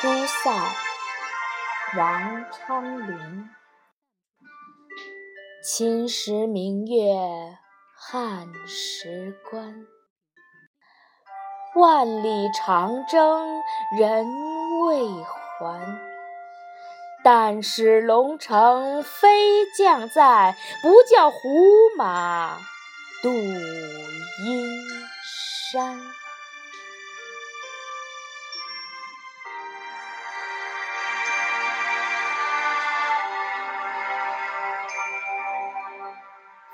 出塞》王昌龄。秦时明月汉时关，万里长征人未还。但使龙城飞将在，不教胡马度阴山。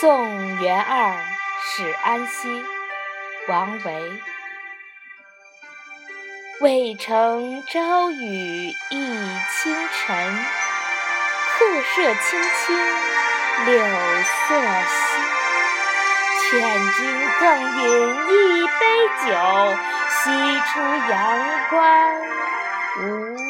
送元二使安西，王维。渭城朝雨浥轻尘，客舍青青柳色新。劝君更饮一杯酒，西出阳关无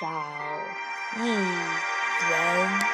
少一人。